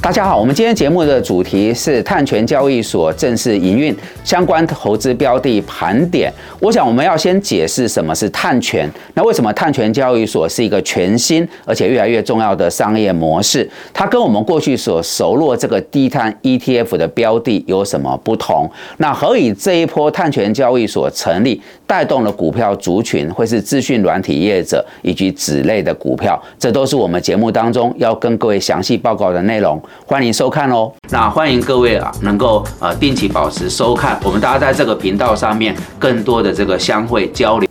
大家好，我们今天节目的主题是碳权交易所正式营运相关投资标的盘点。我想我们要先解释什么是碳权，那为什么碳权交易所是一个全新而且越来越重要的商业模式？它跟我们过去所熟络这个低碳 ETF 的标的有什么不同？那何以这一波碳权交易所成立，带动了股票族群，会是资讯软体业者以及子类的股票？这都是我们节目当中要跟各位详细报告的内容。欢迎收看哦！那欢迎各位啊，能够呃定期保持收看，我们大家在这个频道上面更多的这个相会交流。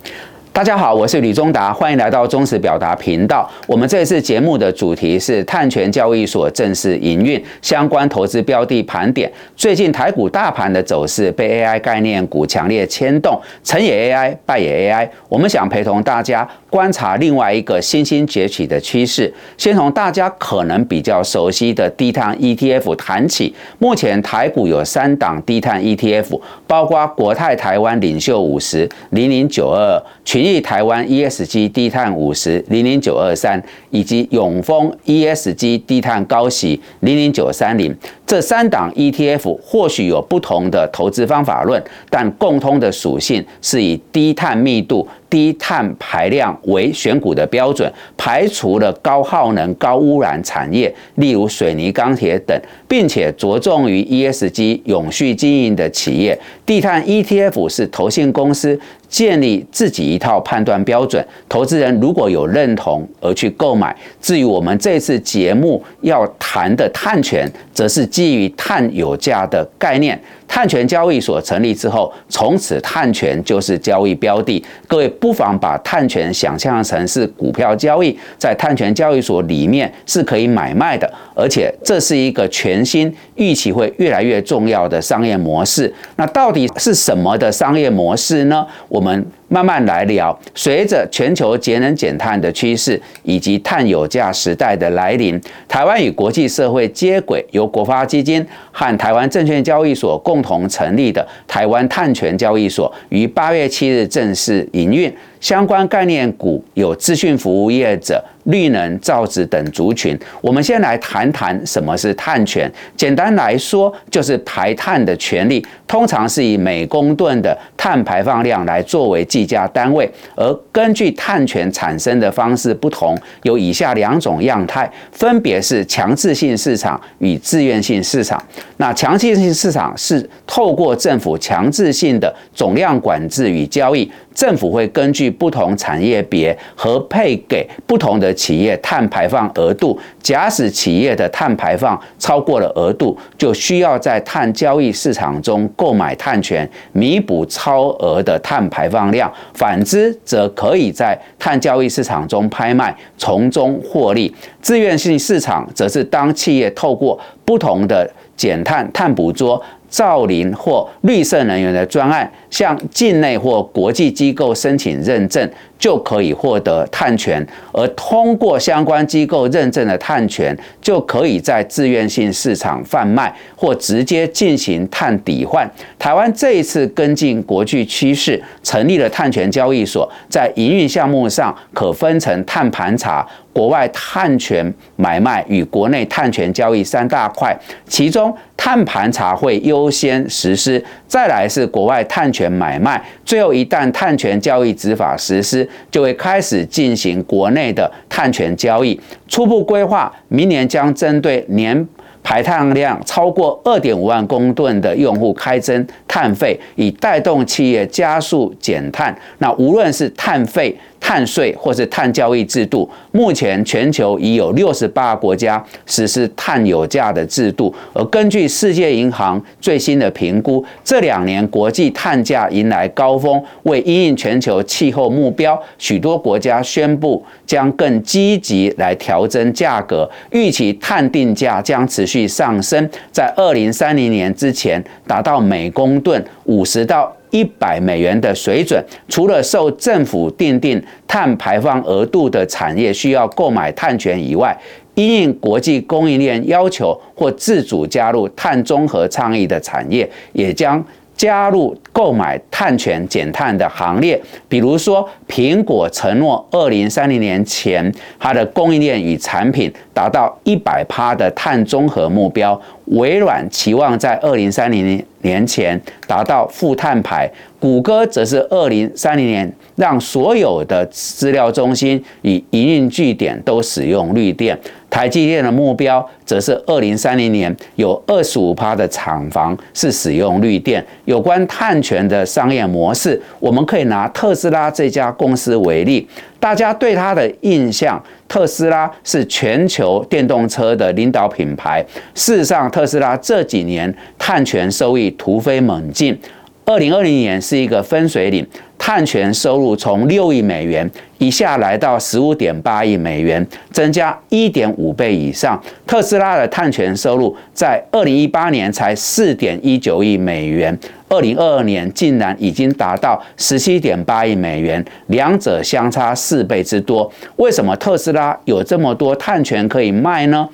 大家好，我是李忠达，欢迎来到忠实表达频道。我们这次节目的主题是碳权交易所正式营运相关投资标的盘点。最近台股大盘的走势被 AI 概念股强烈牵动，成也 AI，败也 AI。我们想陪同大家观察另外一个新兴崛起的趋势。先从大家可能比较熟悉的低碳 ETF 谈起。目前台股有三档低碳 ETF，包括国泰台湾领袖五十零零九二二群。益台湾 ESG 低碳五十零零九二三，以及永丰 ESG 低碳高息零零九三零，这三档 ETF 或许有不同的投资方法论，但共通的属性是以低碳密度。低碳排量为选股的标准，排除了高耗能、高污染产业，例如水泥、钢铁等，并且着重于 ESG 永续经营的企业。低碳 ETF 是投信公司建立自己一套判断标准，投资人如果有认同而去购买。至于我们这次节目要谈的碳权，则是基于碳有价的概念。碳权交易所成立之后，从此碳权就是交易标的。各位不妨把碳权想象成是股票交易，在碳权交易所里面是可以买卖的，而且这是一个全新、预期会越来越重要的商业模式。那到底是什么的商业模式呢？我们。慢慢来聊。随着全球节能减碳的趋势以及碳有价时代的来临，台湾与国际社会接轨，由国发基金和台湾证券交易所共共同成立的台湾碳权交易所，于八月七日正式营运。相关概念股有资讯服务业者、绿能、造纸等族群。我们先来谈谈什么是碳权。简单来说，就是排碳的权利，通常是以每公吨的碳排放量来作为计价单位。而根据碳权产生的方式不同，有以下两种样态，分别是强制性市场与自愿性市场。那强制性市场是透过政府强制性的总量管制与交易。政府会根据不同产业别和配给不同的企业碳排放额度。假使企业的碳排放超过了额度，就需要在碳交易市场中购买碳权，弥补超额的碳排放量。反之，则可以在碳交易市场中拍卖，从中获利。自愿性市场则是当企业透过不同的减碳、碳捕捉。造林或绿色能源的专案，向境内或国际机构申请认证。就可以获得碳权，而通过相关机构认证的碳权，就可以在自愿性市场贩卖或直接进行碳抵换。台湾这一次跟进国际趋势，成立了碳权交易所，在营运项目上可分成碳盘查、国外碳权买卖与国内碳权交易三大块，其中碳盘查会优先实施，再来是国外碳权买卖，最后一旦碳权交易执法实施。就会开始进行国内的碳权交易。初步规划，明年将针对年排碳量超过二点五万公吨的用户开征碳费，以带动企业加速减碳。那无论是碳费。碳税或是碳交易制度，目前全球已有六十八个国家实施碳有价的制度。而根据世界银行最新的评估，这两年国际碳价迎来高峰。为因应全球气候目标，许多国家宣布将更积极来调整价格，预期碳定价将持续上升，在二零三零年之前达到每公吨五十到。一百美元的水准，除了受政府定定碳排放额度的产业需要购买碳权以外，因应国际供应链要求或自主加入碳中和倡议的产业，也将加入购买碳权减碳的行列，比如说，苹果承诺二零三零年前，它的供应链与产品达到一百趴的碳中和目标；微软期望在二零三零年年前达到负碳排；谷歌则是二零三零年让所有的资料中心与营运据点都使用绿电。台积电的目标则是二零三零年有二十五趴的厂房是使用绿电。有关碳权的商业模式，我们可以拿特斯拉这家公司为例。大家对它的印象，特斯拉是全球电动车的领导品牌。事实上，特斯拉这几年碳权收益突飞猛进。二零二零年是一个分水岭，碳权收入从六亿美元一下来到十五点八亿美元，增加一点五倍以上。特斯拉的碳权收入在二零一八年才四点一九亿美元，二零二二年竟然已经达到十七点八亿美元，两者相差四倍之多。为什么特斯拉有这么多碳权可以卖呢？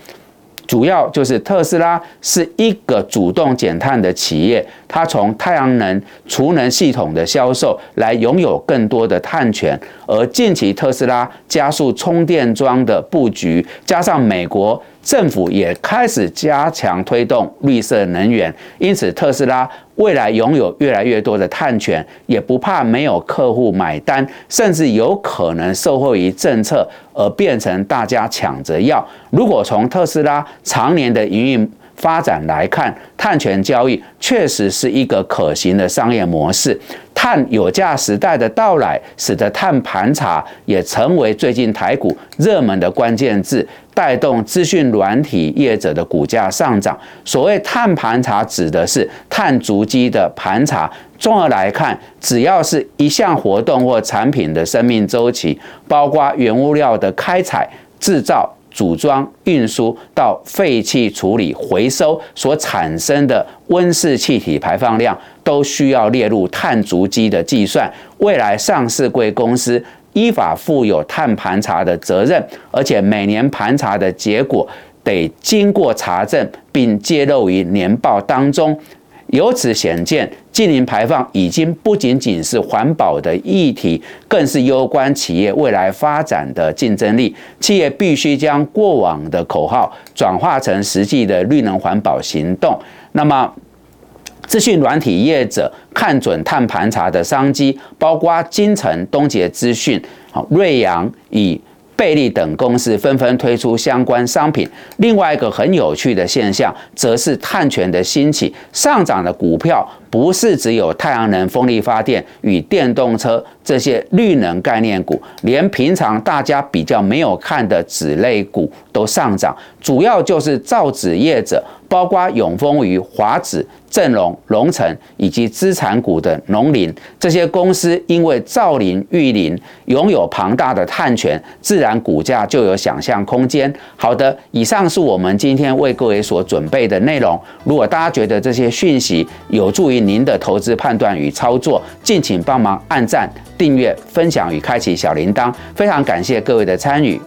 主要就是特斯拉是一个主动减碳的企业，它从太阳能储能系统的销售来拥有更多的碳权，而近期特斯拉加速充电桩的布局，加上美国。政府也开始加强推动绿色能源，因此特斯拉未来拥有越来越多的碳权，也不怕没有客户买单，甚至有可能受惠于政策而变成大家抢着要。如果从特斯拉常年的营运发展来看，碳权交易确实是一个可行的商业模式。碳有价时代的到来，使得碳盘查也成为最近台股热门的关键字，带动资讯软体业者的股价上涨。所谓碳盘查，指的是碳足迹的盘查。综合来看，只要是一项活动或产品的生命周期，包括原物料的开采、制造。组装、运输到废气处理、回收所产生的温室气体排放量，都需要列入碳足迹的计算。未来上市贵公司依法负有碳盘查的责任，而且每年盘查的结果得经过查证，并揭露于年报当中。由此显见，近零排放已经不仅仅是环保的议题，更是攸关企业未来发展的竞争力。企业必须将过往的口号转化成实际的绿能环保行动。那么，资讯软体业者看准碳盘查的商机，包括金城、东杰资讯、好瑞阳以。贝利等公司纷纷推出相关商品。另外一个很有趣的现象，则是碳权的兴起，上涨的股票不是只有太阳能、风力发电与电动车这些绿能概念股，连平常大家比较没有看的纸类股都上涨，主要就是造纸业者，包括永丰与华子。正隆、龙城以及资产股的农林这些公司，因为造林、育林拥有庞大的碳权，自然股价就有想象空间。好的，以上是我们今天为各位所准备的内容。如果大家觉得这些讯息有助于您的投资判断与操作，敬请帮忙按赞、订阅、分享与开启小铃铛。非常感谢各位的参与。